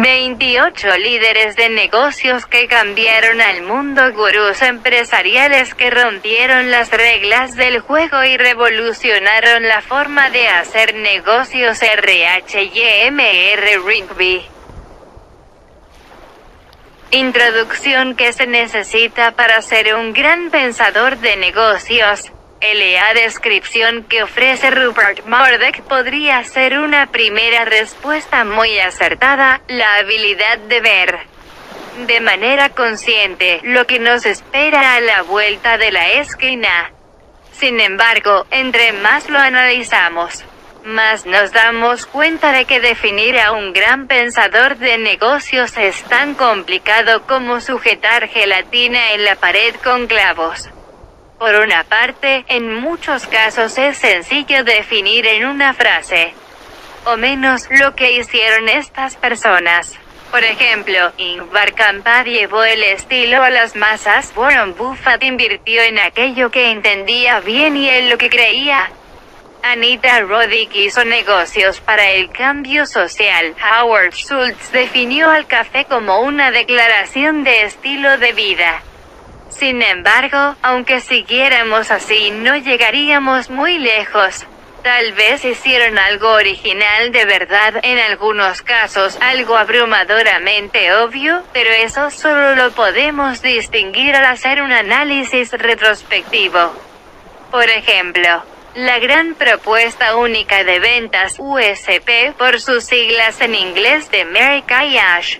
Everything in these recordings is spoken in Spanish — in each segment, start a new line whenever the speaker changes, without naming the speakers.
28 líderes de negocios que cambiaron al mundo, gurús empresariales que rompieron las reglas del juego y revolucionaron la forma de hacer negocios RHYMR Rigby. Introducción que se necesita para ser un gran pensador de negocios. La descripción que ofrece Rupert Murdoch podría ser una primera respuesta muy acertada, la habilidad de ver de manera consciente lo que nos espera a la vuelta de la esquina. Sin embargo, entre más lo analizamos, más nos damos cuenta de que definir a un gran pensador de negocios es tan complicado como sujetar gelatina en la pared con clavos. Por una parte, en muchos casos es sencillo definir en una frase, o menos, lo que hicieron estas personas. Por ejemplo, Ingvar Kamprad llevó el estilo a las masas, Warren Buffett invirtió en aquello que entendía bien y en lo que creía. Anita Roddick hizo negocios para el cambio social. Howard Schultz definió al café como una declaración de estilo de vida. Sin embargo, aunque siguiéramos así no llegaríamos muy lejos. Tal vez hicieron algo original de verdad, en algunos casos algo abrumadoramente obvio, pero eso solo lo podemos distinguir al hacer un análisis retrospectivo. Por ejemplo, la gran propuesta única de ventas USP por sus siglas en inglés de Mary Ash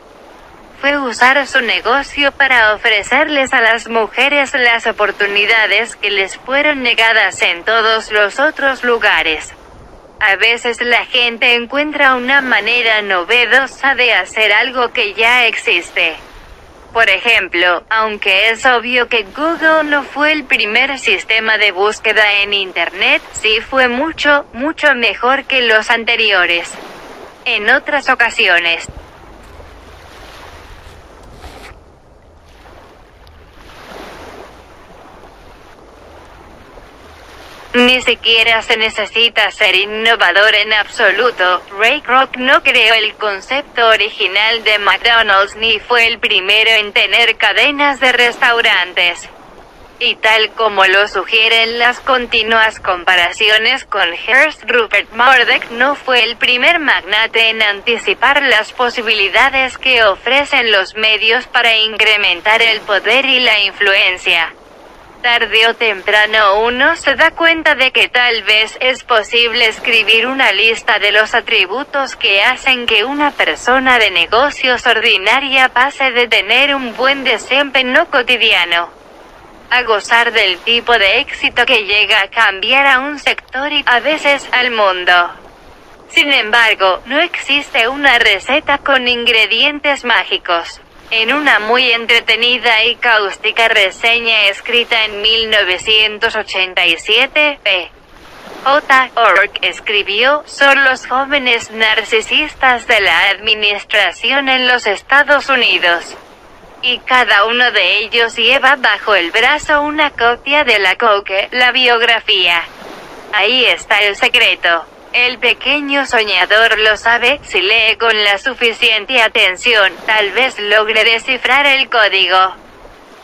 fue usar su negocio para ofrecerles a las mujeres las oportunidades que les fueron negadas en todos los otros lugares. A veces la gente encuentra una manera novedosa de hacer algo que ya existe. Por ejemplo, aunque es obvio que Google no fue el primer sistema de búsqueda en Internet, sí fue mucho, mucho mejor que los anteriores. En otras ocasiones, Ni siquiera se necesita ser innovador en absoluto. Ray Kroc no creó el concepto original de McDonald's ni fue el primero en tener cadenas de restaurantes. Y tal como lo sugieren las continuas comparaciones con Hearst, Rupert Murdoch no fue el primer magnate en anticipar las posibilidades que ofrecen los medios para incrementar el poder y la influencia. Tarde o temprano uno se da cuenta de que tal vez es posible escribir una lista de los atributos que hacen que una persona de negocios ordinaria pase de tener un buen desempeño cotidiano a gozar del tipo de éxito que llega a cambiar a un sector y a veces al mundo. Sin embargo, no existe una receta con ingredientes mágicos. En una muy entretenida y cáustica reseña escrita en 1987, P. J. Ork escribió, son los jóvenes narcisistas de la administración en los Estados Unidos. Y cada uno de ellos lleva bajo el brazo una copia de la Coque, la biografía. Ahí está el secreto. El pequeño soñador lo sabe, si lee con la suficiente atención, tal vez logre descifrar el código.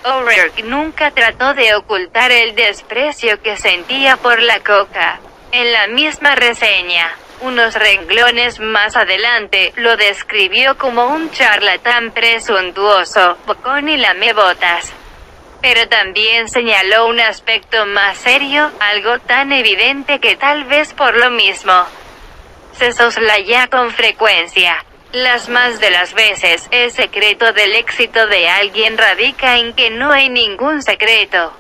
O'Rourke nunca trató de ocultar el desprecio que sentía por la coca. En la misma reseña, unos renglones más adelante, lo describió como un charlatán presuntuoso, bocón y lamebotas pero también señaló un aspecto más serio, algo tan evidente que tal vez por lo mismo se soslaya con frecuencia. Las más de las veces, el secreto del éxito de alguien radica en que no hay ningún secreto.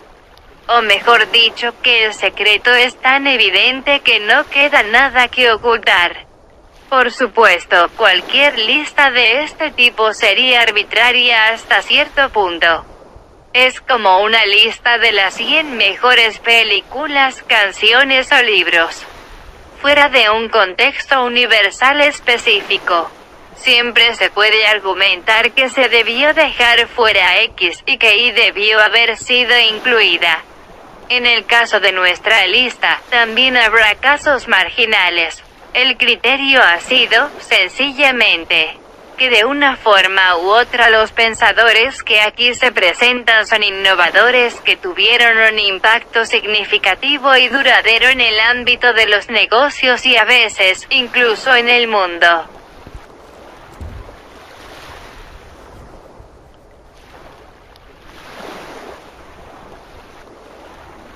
O mejor dicho, que el secreto es tan evidente que no queda nada que ocultar. Por supuesto, cualquier lista de este tipo sería arbitraria hasta cierto punto. Es como una lista de las 100 mejores películas, canciones o libros. Fuera de un contexto universal específico. Siempre se puede argumentar que se debió dejar fuera X y que Y debió haber sido incluida. En el caso de nuestra lista, también habrá casos marginales. El criterio ha sido, sencillamente, que de una forma u otra los pensadores que aquí se presentan son innovadores que tuvieron un impacto significativo y duradero en el ámbito de los negocios y a veces, incluso en el mundo.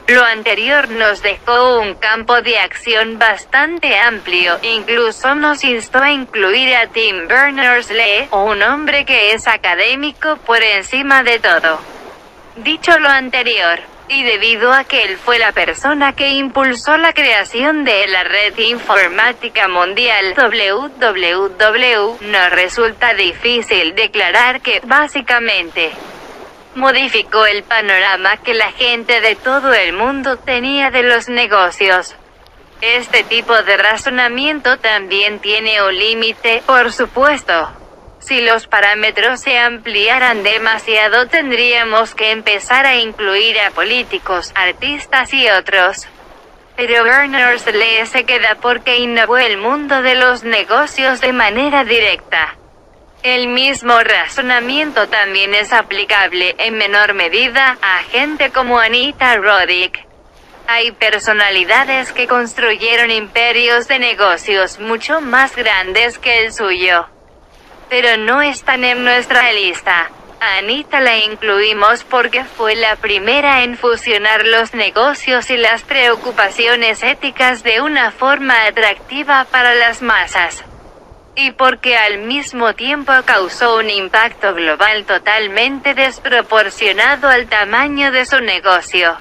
Lo anterior nos dejó un campo de acción bastante amplio, incluso nos instó a incluir a Tim Berners-Lee, un hombre que es académico por encima de todo. Dicho lo anterior, y debido a que él fue la persona que impulsó la creación de la red informática mundial WWW, nos resulta difícil declarar que, básicamente, modificó el panorama que la gente de todo el mundo tenía de los negocios. Este tipo de razonamiento también tiene un límite, por supuesto. Si los parámetros se ampliaran demasiado tendríamos que empezar a incluir a políticos, artistas y otros. Pero Berners-Lee se queda porque innovó el mundo de los negocios de manera directa. El mismo razonamiento también es aplicable en menor medida a gente como Anita Roddick. Hay personalidades que construyeron imperios de negocios mucho más grandes que el suyo. Pero no están en nuestra lista. Anita la incluimos porque fue la primera en fusionar los negocios y las preocupaciones éticas de una forma atractiva para las masas y porque al mismo tiempo causó un impacto global totalmente desproporcionado al tamaño de su negocio.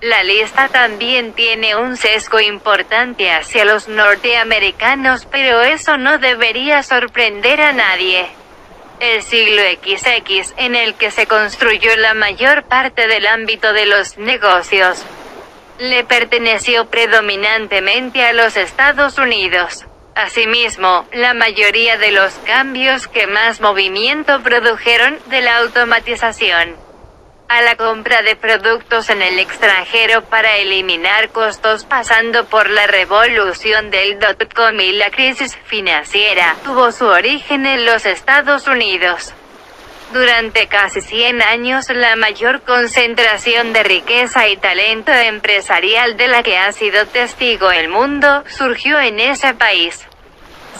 La lista también tiene un sesgo importante hacia los norteamericanos, pero eso no debería sorprender a nadie. El siglo XX, en el que se construyó la mayor parte del ámbito de los negocios, le perteneció predominantemente a los Estados Unidos. Asimismo, la mayoría de los cambios que más movimiento produjeron de la automatización a la compra de productos en el extranjero para eliminar costos pasando por la revolución del dot-com y la crisis financiera, tuvo su origen en los Estados Unidos. Durante casi 100 años la mayor concentración de riqueza y talento empresarial de la que ha sido testigo el mundo, surgió en ese país.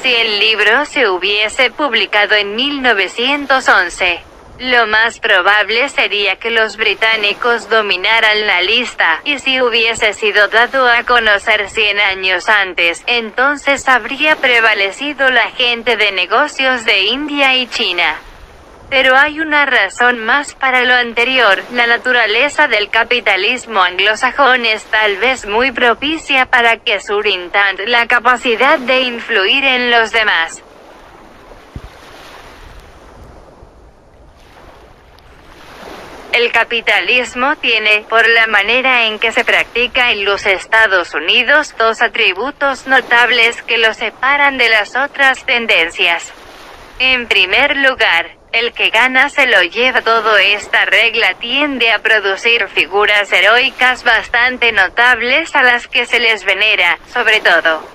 Si el libro se hubiese publicado en 1911, lo más probable sería que los británicos dominaran la lista, y si hubiese sido dado a conocer 100 años antes, entonces habría prevalecido la gente de negocios de India y China. Pero hay una razón más para lo anterior, la naturaleza del capitalismo anglosajón es tal vez muy propicia para que surintan la capacidad de influir en los demás. El capitalismo tiene, por la manera en que se practica en los Estados Unidos, dos atributos notables que lo separan de las otras tendencias. En primer lugar, el que gana se lo lleva todo. Esta regla tiende a producir figuras heroicas bastante notables a las que se les venera, sobre todo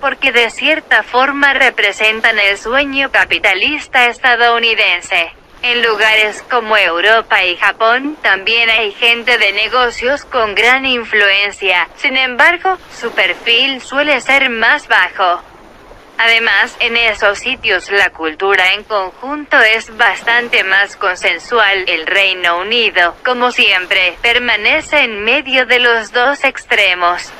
porque de cierta forma representan el sueño capitalista estadounidense. En lugares como Europa y Japón, también hay gente de negocios con gran influencia, sin embargo, su perfil suele ser más bajo. Además, en esos sitios la cultura en conjunto es bastante más consensual. El Reino Unido, como siempre, permanece en medio de los dos extremos.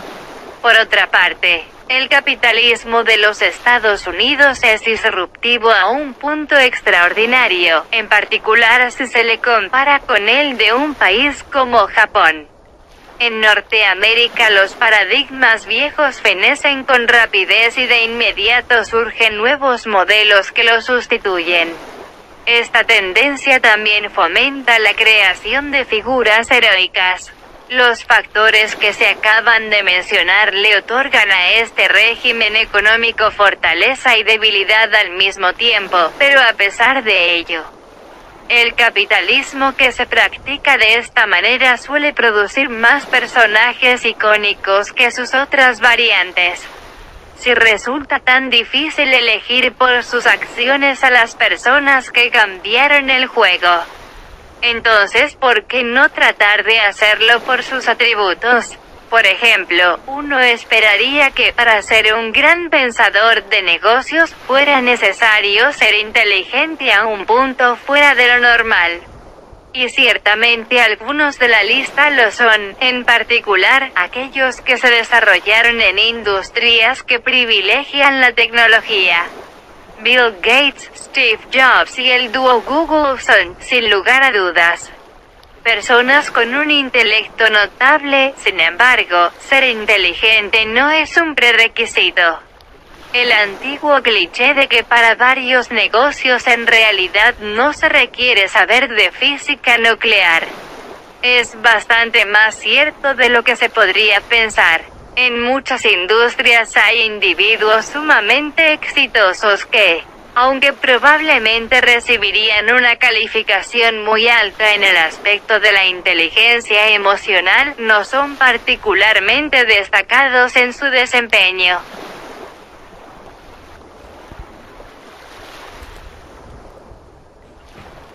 Por otra parte, el capitalismo de los Estados Unidos es disruptivo a un punto extraordinario, en particular si se le compara con el de un país como Japón. En Norteamérica los paradigmas viejos fenecen con rapidez y de inmediato surgen nuevos modelos que los sustituyen. Esta tendencia también fomenta la creación de figuras heroicas. Los factores que se acaban de mencionar le otorgan a este régimen económico fortaleza y debilidad al mismo tiempo, pero a pesar de ello, el capitalismo que se practica de esta manera suele producir más personajes icónicos que sus otras variantes. Si resulta tan difícil elegir por sus acciones a las personas que cambiaron el juego, entonces ¿por qué no tratar de hacerlo por sus atributos? Por ejemplo, uno esperaría que para ser un gran pensador de negocios fuera necesario ser inteligente a un punto fuera de lo normal. Y ciertamente algunos de la lista lo son, en particular, aquellos que se desarrollaron en industrias que privilegian la tecnología. Bill Gates, Steve Jobs y el dúo Google son, sin lugar a dudas, personas con un intelecto notable, sin embargo, ser inteligente no es un prerequisito. El antiguo cliché de que para varios negocios en realidad no se requiere saber de física nuclear. Es bastante más cierto de lo que se podría pensar. En muchas industrias hay individuos sumamente exitosos que, aunque probablemente recibirían una calificación muy alta en el aspecto de la inteligencia emocional, no son particularmente destacados en su desempeño.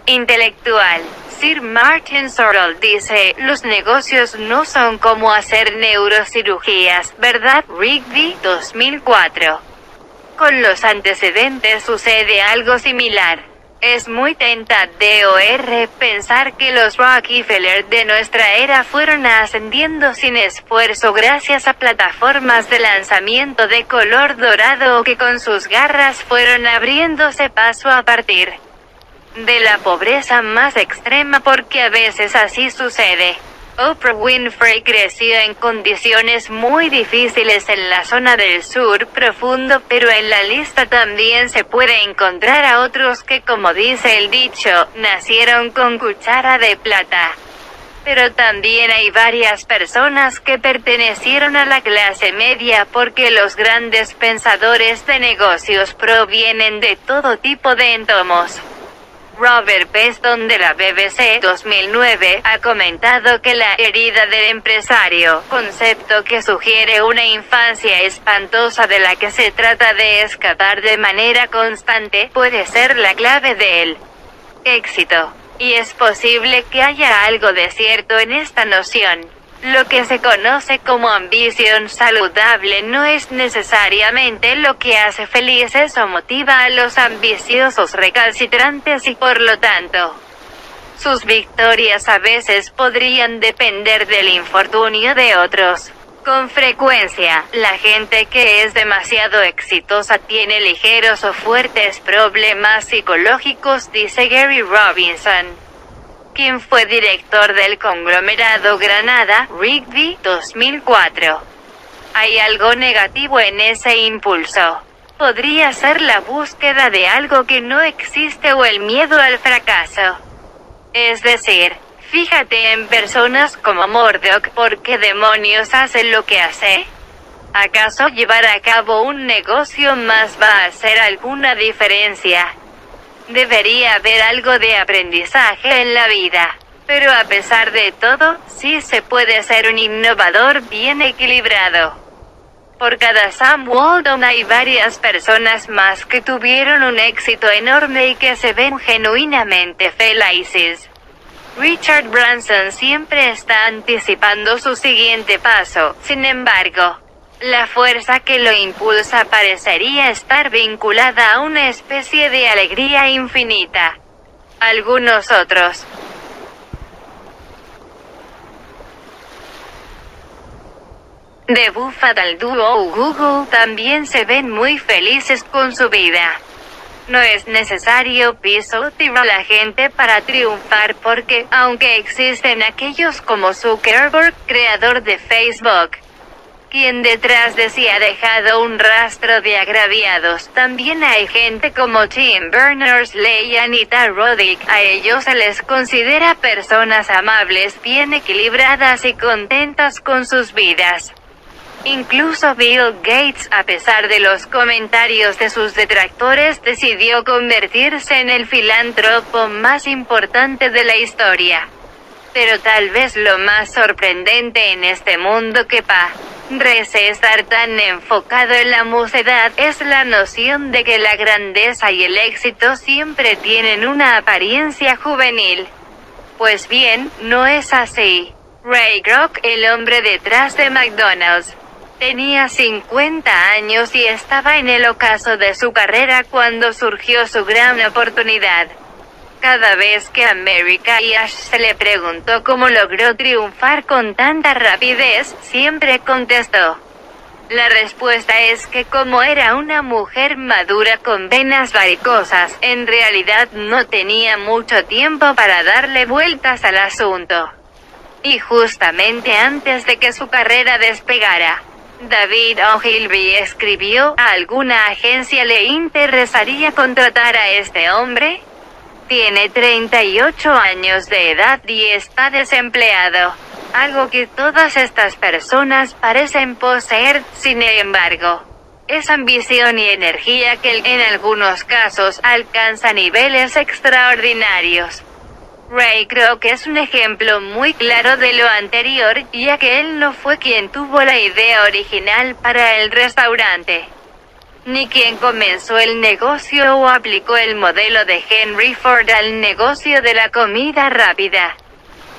Intelectual. Sir Martin Sorrell dice, los negocios no son como hacer neurocirugías, ¿verdad? Rigby, 2004. Con los antecedentes sucede algo similar. Es muy tentador pensar que los Rockefeller de nuestra era fueron ascendiendo sin esfuerzo gracias a plataformas de lanzamiento de color dorado que con sus garras fueron abriéndose paso a partir de la pobreza más extrema porque a veces así sucede. Oprah Winfrey creció en condiciones muy difíciles en la zona del sur profundo, pero en la lista también se puede encontrar a otros que, como dice el dicho, nacieron con cuchara de plata. Pero también hay varias personas que pertenecieron a la clase media porque los grandes pensadores de negocios provienen de todo tipo de entomos. Robert Peston de la BBC 2009 ha comentado que la herida del empresario, concepto que sugiere una infancia espantosa de la que se trata de escapar de manera constante, puede ser la clave del éxito. Y es posible que haya algo de cierto en esta noción. Lo que se conoce como ambición saludable no es necesariamente lo que hace felices o motiva a los ambiciosos recalcitrantes y por lo tanto, sus victorias a veces podrían depender del infortunio de otros. Con frecuencia, la gente que es demasiado exitosa tiene ligeros o fuertes problemas psicológicos, dice Gary Robinson quien fue director del conglomerado Granada, Rigby, 2004. Hay algo negativo en ese impulso. Podría ser la búsqueda de algo que no existe o el miedo al fracaso. Es decir, fíjate en personas como Murdoch, ¿por qué demonios hace lo que hace? ¿Acaso llevar a cabo un negocio más va a hacer alguna diferencia? Debería haber algo de aprendizaje en la vida. Pero a pesar de todo, sí se puede ser un innovador bien equilibrado. Por cada Sam Walton hay varias personas más que tuvieron un éxito enorme y que se ven genuinamente felices. Richard Branson siempre está anticipando su siguiente paso, sin embargo, la fuerza que lo impulsa parecería estar vinculada a una especie de alegría infinita. Algunos otros. De Buffett al dúo Google también se ven muy felices con su vida. No es necesario pisotear a la gente para triunfar porque, aunque existen aquellos como Zuckerberg, creador de Facebook, quien detrás de sí ha dejado un rastro de agraviados. También hay gente como Tim Berners-Lee y Anita Roddick. A ellos se les considera personas amables, bien equilibradas y contentas con sus vidas. Incluso Bill Gates, a pesar de los comentarios de sus detractores, decidió convertirse en el filántropo más importante de la historia. Pero tal vez lo más sorprendente en este mundo que pa Rece estar tan enfocado en la mocedad es la noción de que la grandeza y el éxito siempre tienen una apariencia juvenil. Pues bien, no es así. Ray Kroc, el hombre detrás de McDonald's, tenía 50 años y estaba en el ocaso de su carrera cuando surgió su gran oportunidad. Cada vez que America y Ash se le preguntó cómo logró triunfar con tanta rapidez, siempre contestó. La respuesta es que como era una mujer madura con venas varicosas, en realidad no tenía mucho tiempo para darle vueltas al asunto. Y justamente antes de que su carrera despegara, David Ogilvy escribió, ¿a alguna agencia le interesaría contratar a este hombre? Tiene 38 años de edad y está desempleado. Algo que todas estas personas parecen poseer, sin embargo. Es ambición y energía que en algunos casos alcanza niveles extraordinarios. Ray Kroc es un ejemplo muy claro de lo anterior, ya que él no fue quien tuvo la idea original para el restaurante ni quien comenzó el negocio o aplicó el modelo de Henry Ford al negocio de la comida rápida.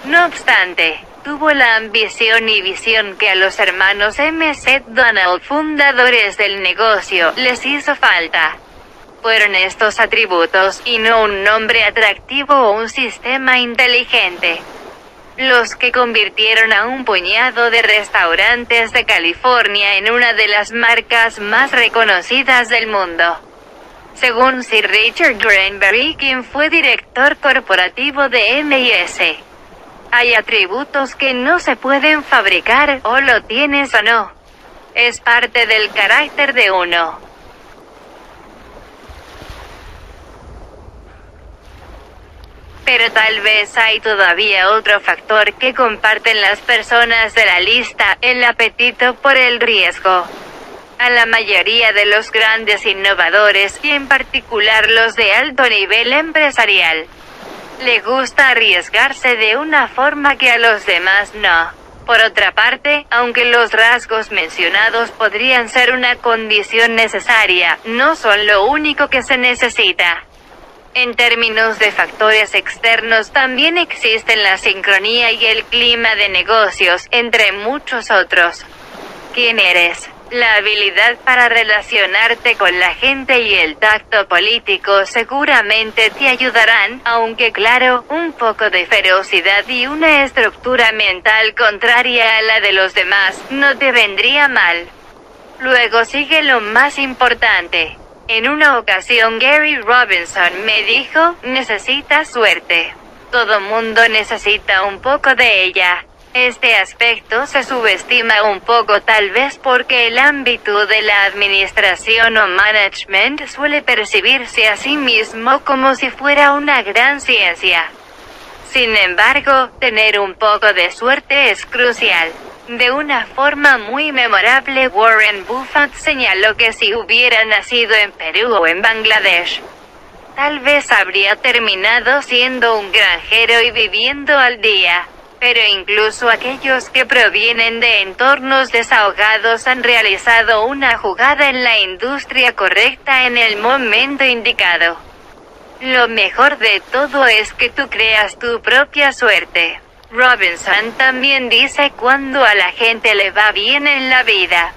No obstante, tuvo la ambición y visión que a los hermanos M.C. Donald, fundadores del negocio, les hizo falta. Fueron estos atributos, y no un nombre atractivo o un sistema inteligente los que convirtieron a un puñado de restaurantes de California en una de las marcas más reconocidas del mundo. Según Sir Richard Granberry, quien fue director corporativo de M&S, hay atributos que no se pueden fabricar, o lo tienes o no. Es parte del carácter de uno. Pero tal vez hay todavía otro factor que comparten las personas de la lista, el apetito por el riesgo. A la mayoría de los grandes innovadores, y en particular los de alto nivel empresarial, le gusta arriesgarse de una forma que a los demás no. Por otra parte, aunque los rasgos mencionados podrían ser una condición necesaria, no son lo único que se necesita. En términos de factores externos también existen la sincronía y el clima de negocios, entre muchos otros. ¿Quién eres? La habilidad para relacionarte con la gente y el tacto político seguramente te ayudarán, aunque claro, un poco de ferocidad y una estructura mental contraria a la de los demás no te vendría mal. Luego sigue lo más importante, en una ocasión Gary Robinson me dijo, necesitas suerte. Todo mundo necesita un poco de ella. Este aspecto se subestima un poco tal vez porque el ámbito de la administración o management suele percibirse a sí mismo como si fuera una gran ciencia. Sin embargo, tener un poco de suerte es crucial. De una forma muy memorable Warren Buffett señaló que si hubiera nacido en Perú o en Bangladesh, tal vez habría terminado siendo un granjero y viviendo al día. Pero incluso aquellos que provienen de entornos desahogados han realizado una jugada en la industria correcta en el momento indicado. Lo mejor de todo es que tú creas tu propia suerte. Robinson también dice cuando a la gente le va bien en la vida.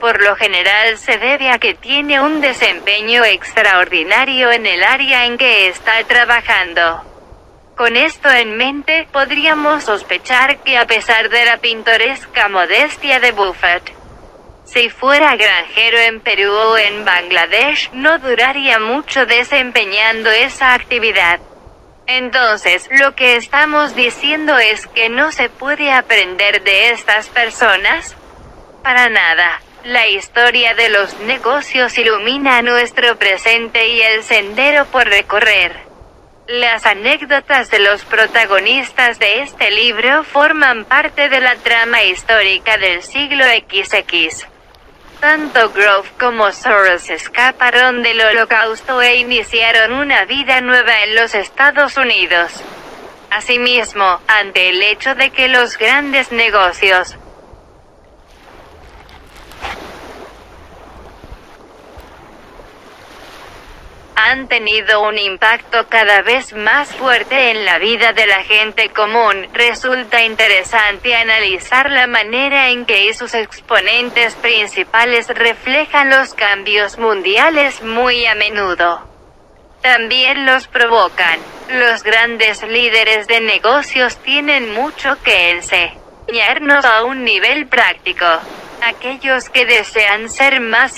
Por lo general se debe a que tiene un desempeño extraordinario en el área en que está trabajando. Con esto en mente, podríamos sospechar que a pesar de la pintoresca modestia de Buffett, si fuera granjero en Perú o en Bangladesh, no duraría mucho desempeñando esa actividad. Entonces, lo que estamos diciendo es que no se puede aprender de estas personas. Para nada. La historia de los negocios ilumina nuestro presente y el sendero por recorrer. Las anécdotas de los protagonistas de este libro forman parte de la trama histórica del siglo XX. Tanto Grove como Soros escaparon del holocausto e iniciaron una vida nueva en los Estados Unidos. Asimismo, ante el hecho de que los grandes negocios han tenido un impacto cada vez más fuerte en la vida de la gente común, resulta interesante analizar la manera en que sus exponentes principales reflejan los cambios mundiales muy a menudo. También los provocan. Los grandes líderes de negocios tienen mucho que enseñarnos a un nivel práctico. Aquellos que desean ser más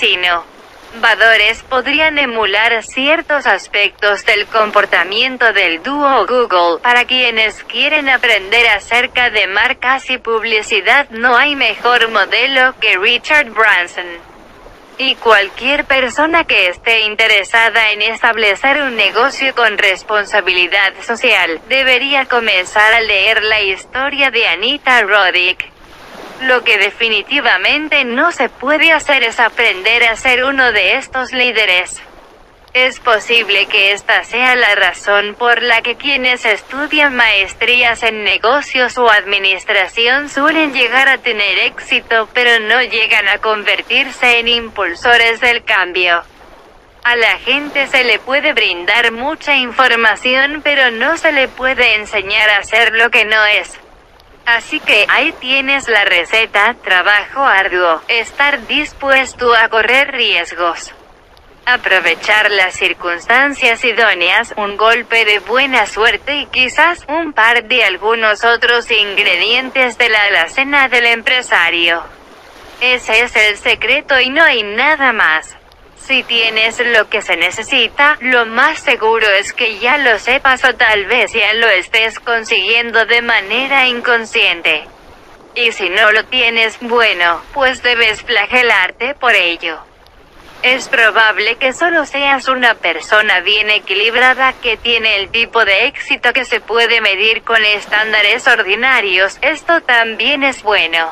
innovadores podrían emular ciertos aspectos del comportamiento del dúo Google. Para quienes quieren aprender acerca de marcas y publicidad no hay mejor modelo que Richard Branson. Y cualquier persona que esté interesada en establecer un negocio con responsabilidad social, debería comenzar a leer la historia de Anita Roddick. Lo que definitivamente no se puede hacer es aprender a ser uno de estos líderes. Es posible que esta sea la razón por la que quienes estudian maestrías en negocios o administración suelen llegar a tener éxito pero no llegan a convertirse en impulsores del cambio. A la gente se le puede brindar mucha información pero no se le puede enseñar a hacer lo que no es. Así que ahí tienes la receta, trabajo arduo, estar dispuesto a correr riesgos aprovechar las circunstancias idóneas, un golpe de buena suerte y quizás un par de algunos otros ingredientes de la alacena del empresario. Ese es el secreto y no hay nada más. Si tienes lo que se necesita, lo más seguro es que ya lo sepas o tal vez ya lo estés consiguiendo de manera inconsciente. Y si no lo tienes, bueno, pues debes flagelarte por ello. Es probable que solo seas una persona bien equilibrada que tiene el tipo de éxito que se puede medir con estándares ordinarios. Esto también es bueno.